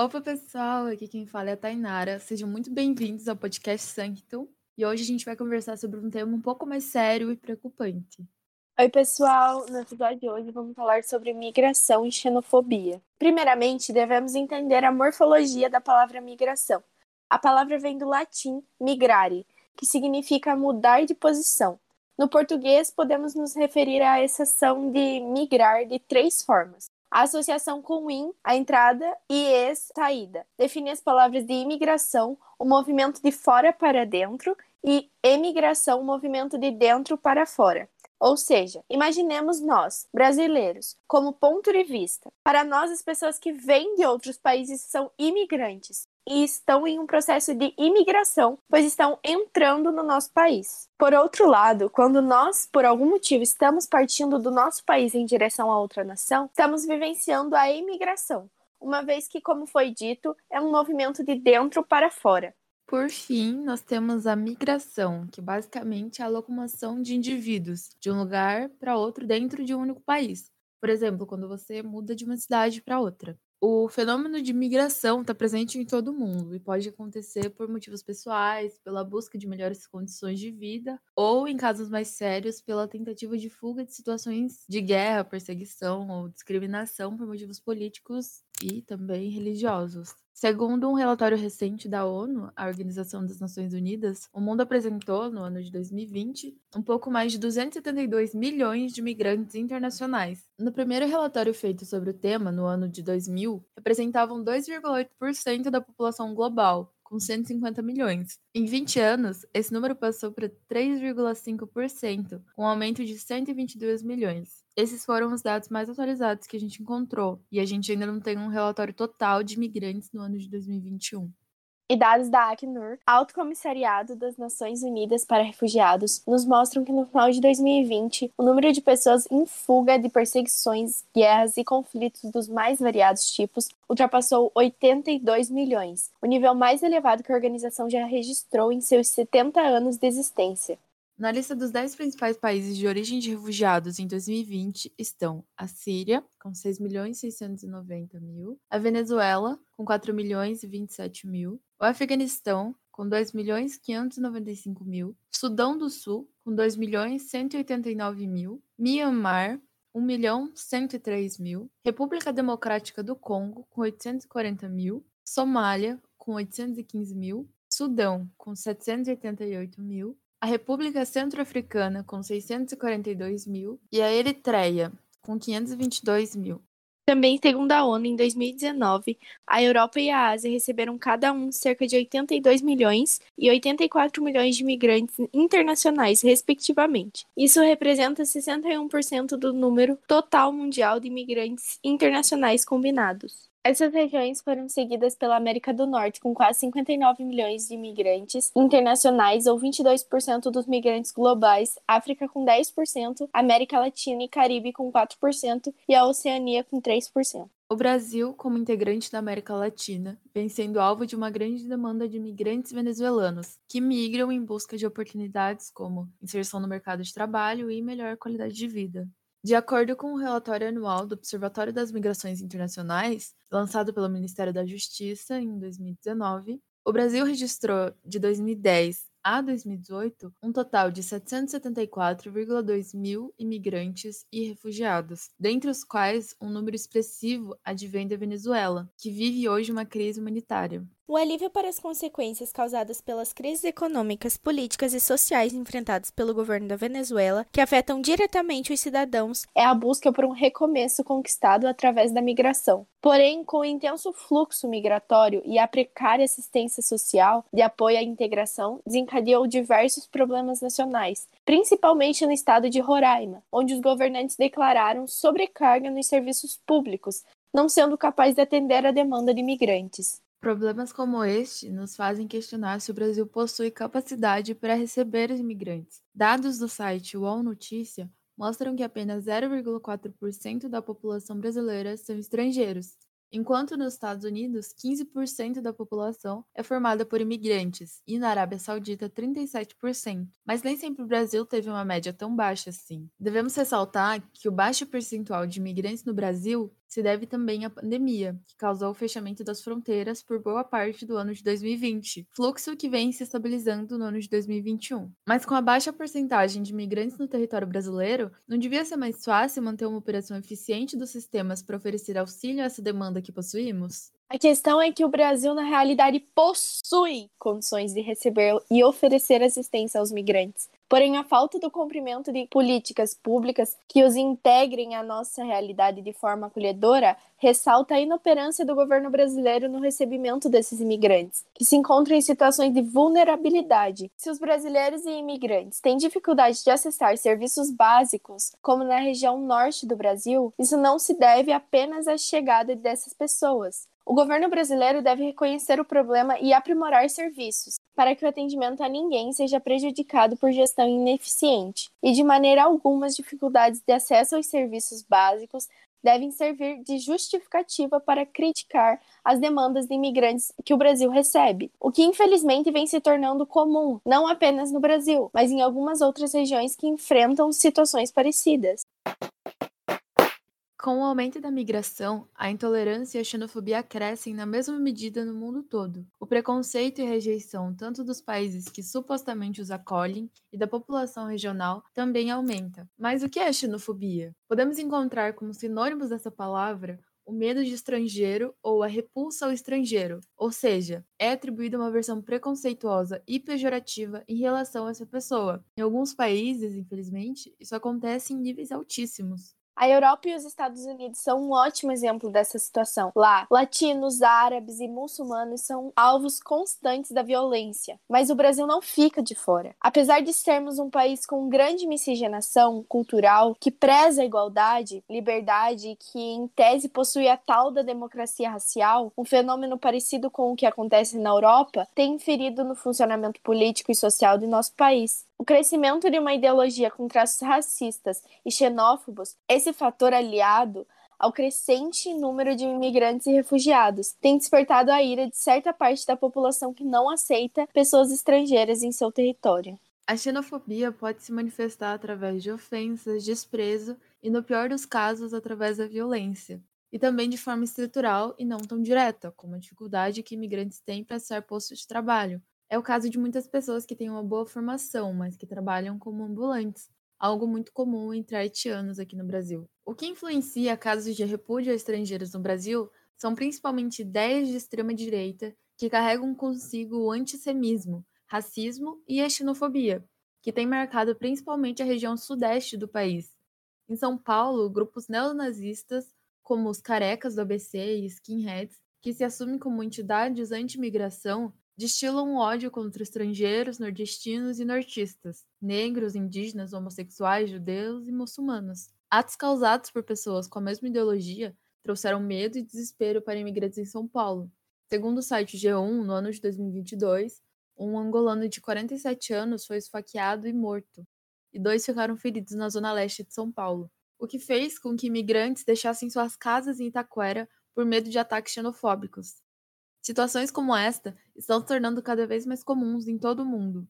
Opa, pessoal! Aqui quem fala é a Tainara. Sejam muito bem-vindos ao podcast Sanctum. E hoje a gente vai conversar sobre um tema um pouco mais sério e preocupante. Oi, pessoal! No episódio de hoje vamos falar sobre migração e xenofobia. Primeiramente, devemos entender a morfologia da palavra migração. A palavra vem do latim migrare, que significa mudar de posição. No português, podemos nos referir à exceção de migrar de três formas: a associação com in, a entrada, e ex, saída. Define as palavras de imigração, o movimento de fora para dentro, e emigração, o movimento de dentro para fora. Ou seja, imaginemos nós, brasileiros, como ponto de vista. Para nós, as pessoas que vêm de outros países são imigrantes e estão em um processo de imigração, pois estão entrando no nosso país. Por outro lado, quando nós, por algum motivo, estamos partindo do nosso país em direção a outra nação, estamos vivenciando a imigração, uma vez que, como foi dito, é um movimento de dentro para fora. Por fim, nós temos a migração, que basicamente é a locomoção de indivíduos de um lugar para outro dentro de um único país. Por exemplo, quando você muda de uma cidade para outra. O fenômeno de migração está presente em todo mundo e pode acontecer por motivos pessoais, pela busca de melhores condições de vida, ou, em casos mais sérios, pela tentativa de fuga de situações de guerra, perseguição ou discriminação por motivos políticos e também religiosos. Segundo um relatório recente da ONU, a Organização das Nações Unidas, o mundo apresentou, no ano de 2020, um pouco mais de 272 milhões de migrantes internacionais. No primeiro relatório feito sobre o tema, no ano de 2000, representavam 2,8% da população global, com 150 milhões. Em 20 anos, esse número passou para 3,5%, com um aumento de 122 milhões. Esses foram os dados mais atualizados que a gente encontrou, e a gente ainda não tem um relatório total de imigrantes no ano de 2021 e dados da Acnur, Alto Comissariado das Nações Unidas para Refugiados, nos mostram que no final de 2020, o número de pessoas em fuga de perseguições, guerras e conflitos dos mais variados tipos ultrapassou 82 milhões, o nível mais elevado que a organização já registrou em seus 70 anos de existência. Na lista dos 10 principais países de origem de refugiados em 2020 estão a Síria, com 6 milhões 690 mil, a Venezuela, com 4 milhões e 27 mil, o Afeganistão, com 2 milhões 595 mil, Sudão do Sul, com 2 milhões 189 mil, Myanmar, 1 milhão 103 mil, República Democrática do Congo, com 840 mil, Somália, com 815 mil, Sudão, com 788 mil, a República Centro-Africana, com 642 mil, e a Eritreia, com 522 mil. Também, segundo a ONU, em 2019, a Europa e a Ásia receberam cada um cerca de 82 milhões e 84 milhões de imigrantes internacionais, respectivamente. Isso representa 61% do número total mundial de imigrantes internacionais combinados. Essas regiões foram seguidas pela América do Norte, com quase 59 milhões de imigrantes internacionais, ou 22% dos migrantes globais, África com 10%, América Latina e Caribe com 4% e a Oceania com 3%. O Brasil, como integrante da América Latina, vem sendo alvo de uma grande demanda de imigrantes venezuelanos, que migram em busca de oportunidades como inserção no mercado de trabalho e melhor qualidade de vida. De acordo com o relatório anual do Observatório das Migrações Internacionais, lançado pelo Ministério da Justiça em 2019, o Brasil registrou de 2010 a 2018 um total de 774,2 mil imigrantes e refugiados, dentre os quais um número expressivo advém da Venezuela, que vive hoje uma crise humanitária. O alívio para as consequências causadas pelas crises econômicas, políticas e sociais enfrentadas pelo governo da Venezuela, que afetam diretamente os cidadãos, é a busca por um recomeço conquistado através da migração. Porém, com o intenso fluxo migratório e a precária assistência social de apoio à integração, desencadeou diversos problemas nacionais, principalmente no estado de Roraima, onde os governantes declararam sobrecarga nos serviços públicos, não sendo capazes de atender a demanda de imigrantes. Problemas como este nos fazem questionar se o Brasil possui capacidade para receber imigrantes. Dados do site UOL Notícia mostram que apenas 0,4% da população brasileira são estrangeiros, enquanto nos Estados Unidos 15% da população é formada por imigrantes e na Arábia Saudita 37%. Mas nem sempre o Brasil teve uma média tão baixa assim. Devemos ressaltar que o baixo percentual de imigrantes no Brasil se deve também à pandemia, que causou o fechamento das fronteiras por boa parte do ano de 2020, fluxo que vem se estabilizando no ano de 2021. Mas com a baixa porcentagem de imigrantes no território brasileiro, não devia ser mais fácil manter uma operação eficiente dos sistemas para oferecer auxílio a essa demanda que possuímos? A questão é que o Brasil, na realidade, possui condições de receber e oferecer assistência aos migrantes. Porém, a falta do cumprimento de políticas públicas que os integrem à nossa realidade de forma acolhedora ressalta a inoperância do governo brasileiro no recebimento desses imigrantes, que se encontram em situações de vulnerabilidade. Se os brasileiros e imigrantes têm dificuldade de acessar serviços básicos, como na região norte do Brasil, isso não se deve apenas à chegada dessas pessoas, o governo brasileiro deve reconhecer o problema e aprimorar serviços, para que o atendimento a ninguém seja prejudicado por gestão ineficiente, e de maneira alguma as dificuldades de acesso aos serviços básicos devem servir de justificativa para criticar as demandas de imigrantes que o Brasil recebe, o que infelizmente vem se tornando comum, não apenas no Brasil, mas em algumas outras regiões que enfrentam situações parecidas. Com o aumento da migração, a intolerância e a xenofobia crescem na mesma medida no mundo todo. O preconceito e rejeição, tanto dos países que supostamente os acolhem e da população regional, também aumenta. Mas o que é xenofobia? Podemos encontrar como sinônimos dessa palavra o medo de estrangeiro ou a repulsa ao estrangeiro, ou seja, é atribuída uma versão preconceituosa e pejorativa em relação a essa pessoa. Em alguns países, infelizmente, isso acontece em níveis altíssimos. A Europa e os Estados Unidos são um ótimo exemplo dessa situação. Lá, latinos, árabes e muçulmanos são alvos constantes da violência, mas o Brasil não fica de fora. Apesar de sermos um país com grande miscigenação cultural, que preza a igualdade, liberdade e que, em tese, possui a tal da democracia racial, um fenômeno parecido com o que acontece na Europa, tem inferido no funcionamento político e social de nosso país. O crescimento de uma ideologia com traços racistas e xenófobos, esse fator aliado ao crescente número de imigrantes e refugiados, tem despertado a ira de certa parte da população que não aceita pessoas estrangeiras em seu território. A xenofobia pode se manifestar através de ofensas, desprezo e, no pior dos casos, através da violência. E também de forma estrutural e não tão direta, como a dificuldade que imigrantes têm para acessar postos de trabalho, é o caso de muitas pessoas que têm uma boa formação, mas que trabalham como ambulantes, algo muito comum entre haitianos aqui no Brasil. O que influencia casos de repúdio a estrangeiros no Brasil são principalmente ideias de extrema-direita que carregam consigo o antissemismo, racismo e a xenofobia, que tem marcado principalmente a região sudeste do país. Em São Paulo, grupos neonazistas, como os carecas do ABC e skinheads, que se assumem como entidades anti-imigração, destilam ódio contra estrangeiros, nordestinos e nortistas, negros, indígenas, homossexuais, judeus e muçulmanos. Atos causados por pessoas com a mesma ideologia trouxeram medo e desespero para imigrantes em São Paulo. Segundo o site G1, no ano de 2022, um angolano de 47 anos foi esfaqueado e morto, e dois ficaram feridos na zona leste de São Paulo, o que fez com que imigrantes deixassem suas casas em Itaquera por medo de ataques xenofóbicos. Situações como esta estão se tornando cada vez mais comuns em todo o mundo.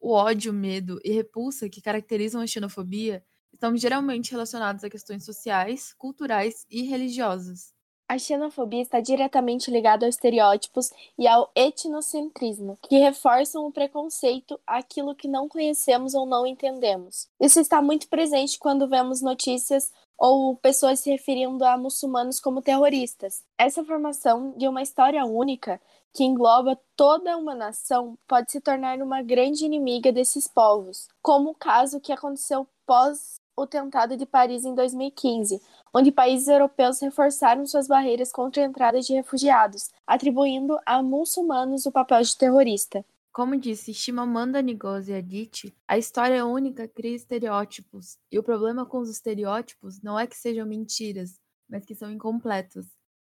O ódio, medo e repulsa que caracterizam a xenofobia estão geralmente relacionados a questões sociais, culturais e religiosas. A xenofobia está diretamente ligada aos estereótipos e ao etnocentrismo, que reforçam o preconceito àquilo que não conhecemos ou não entendemos. Isso está muito presente quando vemos notícias ou pessoas se referindo a muçulmanos como terroristas. Essa formação de uma história única que engloba toda uma nação pode se tornar uma grande inimiga desses povos, como o caso que aconteceu pós o tentado de Paris em 2015, onde países europeus reforçaram suas barreiras contra a entrada de refugiados, atribuindo a muçulmanos o papel de terrorista. Como disse Shimamanda Ngozi Adichie, a história única cria estereótipos, e o problema com os estereótipos não é que sejam mentiras, mas que são incompletos.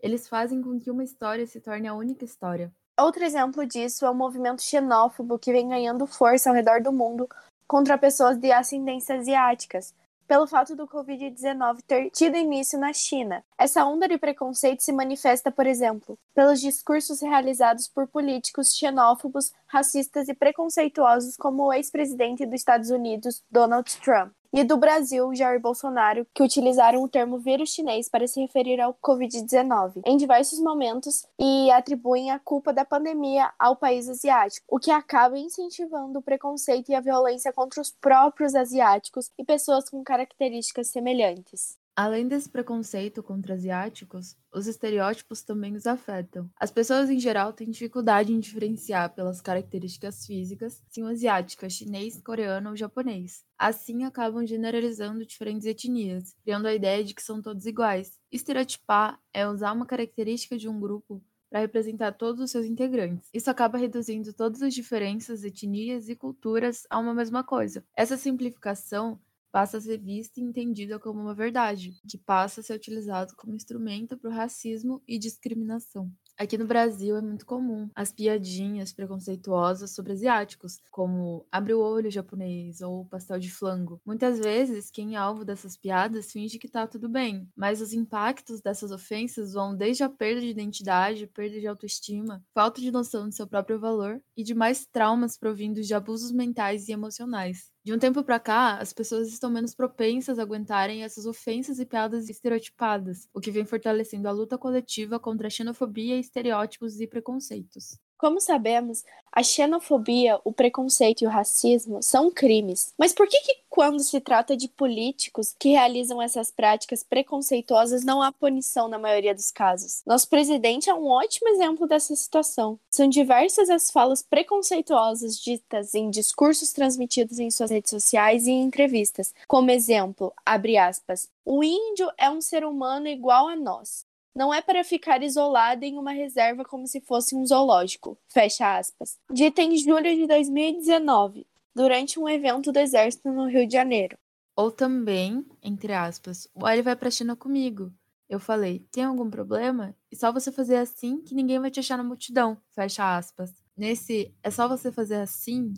Eles fazem com que uma história se torne a única história. Outro exemplo disso é o movimento xenófobo que vem ganhando força ao redor do mundo contra pessoas de ascendência asiáticas, pelo fato do Covid-19 ter tido início na China. Essa onda de preconceito se manifesta, por exemplo, pelos discursos realizados por políticos xenófobos, racistas e preconceituosos como o ex-presidente dos Estados Unidos, Donald Trump. E do Brasil, Jair Bolsonaro, que utilizaram o termo vírus chinês para se referir ao Covid-19 em diversos momentos e atribuem a culpa da pandemia ao país asiático, o que acaba incentivando o preconceito e a violência contra os próprios asiáticos e pessoas com características semelhantes. Além desse preconceito contra asiáticos, os estereótipos também os afetam. As pessoas em geral têm dificuldade em diferenciar pelas características físicas se um asiático é chinês, coreano ou japonês. Assim, acabam generalizando diferentes etnias, criando a ideia de que são todos iguais. Estereotipar é usar uma característica de um grupo para representar todos os seus integrantes. Isso acaba reduzindo todas as diferenças, etnias e culturas a uma mesma coisa. Essa simplificação passa a ser vista e entendida como uma verdade, que passa a ser utilizado como instrumento para o racismo e discriminação. Aqui no Brasil é muito comum as piadinhas preconceituosas sobre asiáticos, como abre o olho japonês ou pastel de flango. Muitas vezes, quem é alvo dessas piadas finge que tá tudo bem, mas os impactos dessas ofensas vão desde a perda de identidade, perda de autoestima, falta de noção de seu próprio valor e de mais traumas provindos de abusos mentais e emocionais. De um tempo para cá, as pessoas estão menos propensas a aguentarem essas ofensas e piadas estereotipadas, o que vem fortalecendo a luta coletiva contra a xenofobia, estereótipos e preconceitos. Como sabemos, a xenofobia, o preconceito e o racismo são crimes. Mas por que, que, quando se trata de políticos que realizam essas práticas preconceituosas, não há punição na maioria dos casos? Nosso presidente é um ótimo exemplo dessa situação. São diversas as falas preconceituosas ditas em discursos transmitidos em suas redes sociais e em entrevistas. Como exemplo, abre aspas, o índio é um ser humano igual a nós. Não é para ficar isolada em uma reserva como se fosse um zoológico. Fecha aspas. Dita em julho de 2019, durante um evento do Exército no Rio de Janeiro. Ou também, entre aspas, o ele vai pra China comigo. Eu falei, tem algum problema? E só você fazer assim que ninguém vai te achar na multidão. Fecha aspas. Nesse é só você fazer assim,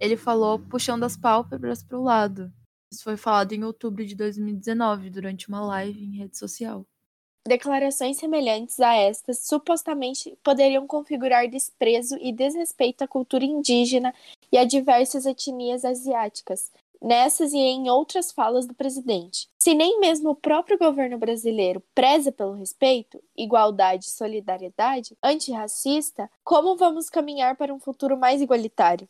ele falou puxando as pálpebras para o lado. Isso foi falado em outubro de 2019, durante uma live em rede social. Declarações semelhantes a estas supostamente poderiam configurar desprezo e desrespeito à cultura indígena e a diversas etnias asiáticas, nessas e em outras falas do presidente. Se nem mesmo o próprio governo brasileiro preza pelo respeito, igualdade e solidariedade antirracista, como vamos caminhar para um futuro mais igualitário?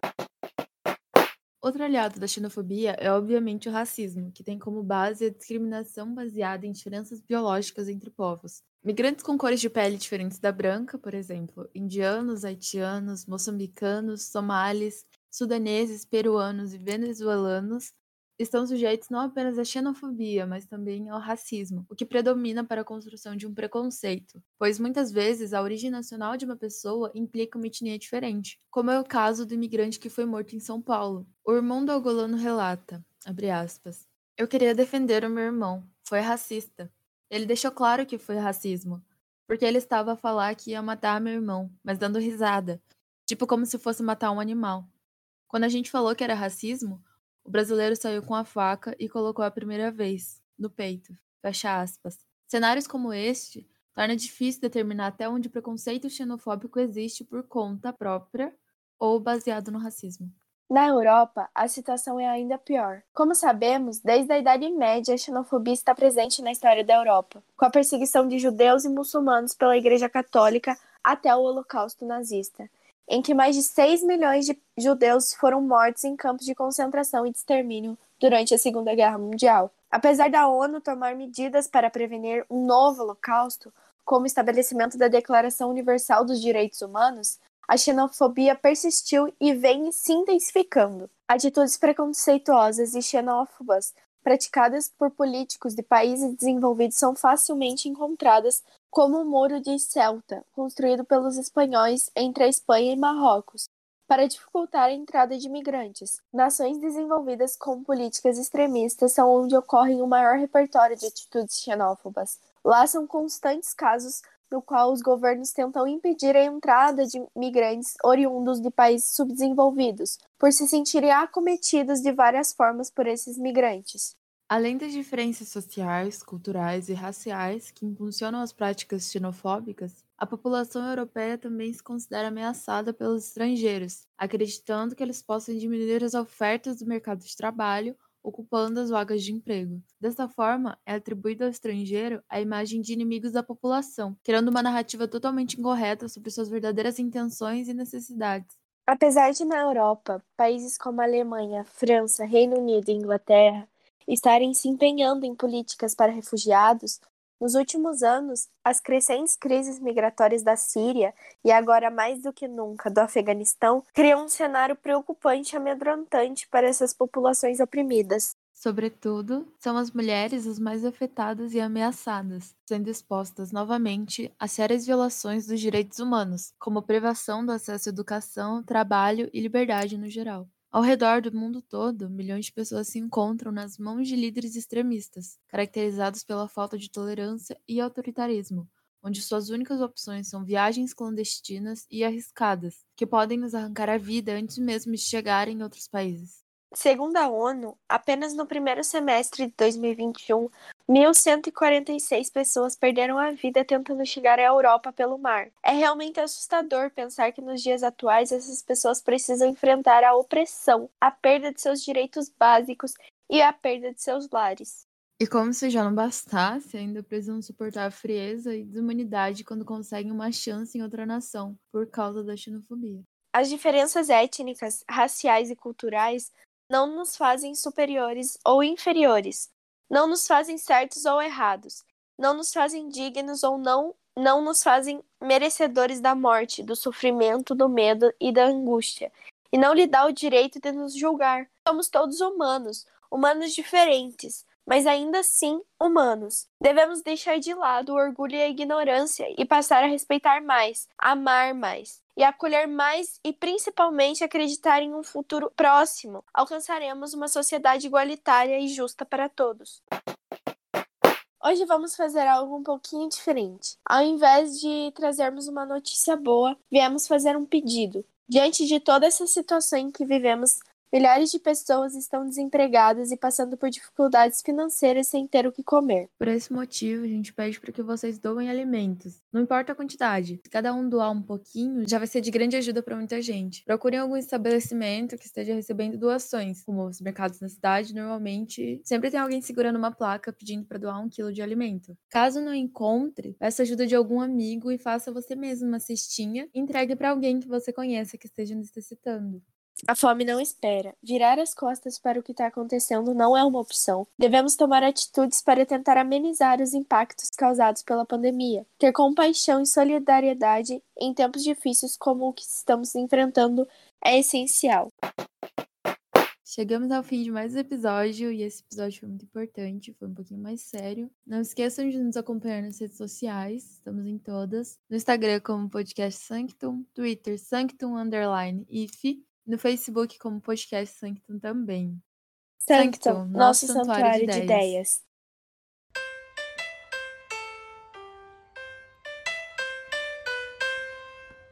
Outro aliado da xenofobia é obviamente o racismo, que tem como base a discriminação baseada em diferenças biológicas entre povos. Migrantes com cores de pele diferentes da branca, por exemplo, indianos, haitianos, moçambicanos, somalis, sudaneses, peruanos e venezuelanos, estão sujeitos não apenas à xenofobia, mas também ao racismo, o que predomina para a construção de um preconceito, pois muitas vezes a origem nacional de uma pessoa implica uma etnia diferente, como é o caso do imigrante que foi morto em São Paulo. O irmão do angolano relata, aspas, eu queria defender o meu irmão, foi racista. Ele deixou claro que foi racismo, porque ele estava a falar que ia matar meu irmão, mas dando risada, tipo como se fosse matar um animal. Quando a gente falou que era racismo, o brasileiro saiu com a faca e colocou a primeira vez, no peito. Fecha aspas. Cenários como este torna difícil determinar até onde o preconceito xenofóbico existe por conta própria ou baseado no racismo. Na Europa, a situação é ainda pior. Como sabemos, desde a Idade Média, a xenofobia está presente na história da Europa, com a perseguição de judeus e muçulmanos pela Igreja Católica até o Holocausto nazista em que mais de 6 milhões de judeus foram mortos em campos de concentração e de extermínio durante a Segunda Guerra Mundial. Apesar da ONU tomar medidas para prevenir um novo holocausto, como o estabelecimento da Declaração Universal dos Direitos Humanos, a xenofobia persistiu e vem se intensificando. Atitudes preconceituosas e xenófobas praticadas por políticos de países desenvolvidos são facilmente encontradas como o Muro de Ceuta, construído pelos espanhóis entre a Espanha e Marrocos, para dificultar a entrada de imigrantes. Nações desenvolvidas com políticas extremistas são onde ocorre o maior repertório de atitudes xenófobas. Lá são constantes casos no qual os governos tentam impedir a entrada de migrantes oriundos de países subdesenvolvidos, por se sentirem acometidos de várias formas por esses migrantes. Além das diferenças sociais, culturais e raciais que impulsionam as práticas xenofóbicas, a população europeia também se considera ameaçada pelos estrangeiros, acreditando que eles possam diminuir as ofertas do mercado de trabalho ocupando as vagas de emprego. Dessa forma, é atribuído ao estrangeiro a imagem de inimigos da população, criando uma narrativa totalmente incorreta sobre suas verdadeiras intenções e necessidades. Apesar de na Europa, países como Alemanha, França, Reino Unido e Inglaterra estarem se empenhando em políticas para refugiados, nos últimos anos, as crescentes crises migratórias da Síria e agora mais do que nunca do Afeganistão criam um cenário preocupante e amedrontante para essas populações oprimidas. Sobretudo, são as mulheres as mais afetadas e ameaçadas, sendo expostas novamente a sérias violações dos direitos humanos, como privação do acesso à educação, trabalho e liberdade no geral. Ao redor do mundo todo, milhões de pessoas se encontram nas mãos de líderes extremistas, caracterizados pela falta de tolerância e autoritarismo, onde suas únicas opções são viagens clandestinas e arriscadas, que podem nos arrancar a vida antes mesmo de chegar em outros países. Segundo a ONU, apenas no primeiro semestre de 2021, 1.146 pessoas perderam a vida tentando chegar à Europa pelo mar. É realmente assustador pensar que nos dias atuais essas pessoas precisam enfrentar a opressão, a perda de seus direitos básicos e a perda de seus lares. E como se já não bastasse, ainda precisam suportar a frieza e desumanidade quando conseguem uma chance em outra nação, por causa da xenofobia. As diferenças étnicas, raciais e culturais não nos fazem superiores ou inferiores, não nos fazem certos ou errados, não nos fazem dignos ou não, não nos fazem merecedores da morte, do sofrimento, do medo e da angústia, e não lhe dá o direito de nos julgar. Somos todos humanos, humanos diferentes, mas ainda assim humanos. Devemos deixar de lado o orgulho e a ignorância e passar a respeitar mais, amar mais e acolher mais e principalmente acreditar em um futuro próximo. Alcançaremos uma sociedade igualitária e justa para todos. Hoje vamos fazer algo um pouquinho diferente. Ao invés de trazermos uma notícia boa, viemos fazer um pedido. Diante de toda essa situação em que vivemos, Milhares de pessoas estão desempregadas e passando por dificuldades financeiras sem ter o que comer. Por esse motivo, a gente pede para que vocês doem alimentos. Não importa a quantidade. Se cada um doar um pouquinho, já vai ser de grande ajuda para muita gente. Procurem algum estabelecimento que esteja recebendo doações, como os mercados na cidade, normalmente sempre tem alguém segurando uma placa pedindo para doar um quilo de alimento. Caso não encontre, peça ajuda de algum amigo e faça você mesmo uma cestinha e entregue para alguém que você conheça que esteja necessitando. A fome não espera. Virar as costas para o que está acontecendo não é uma opção. Devemos tomar atitudes para tentar amenizar os impactos causados pela pandemia. Ter compaixão e solidariedade em tempos difíceis como o que estamos enfrentando é essencial. Chegamos ao fim de mais um episódio e esse episódio foi muito importante, foi um pouquinho mais sério. Não esqueçam de nos acompanhar nas redes sociais, estamos em todas. No Instagram como podcast Sanctum, Twitter Sanctum Underline IF no Facebook como Podcast Sanctum também. Sanctum, nosso, nosso santuário, santuário de ideias. De ideias.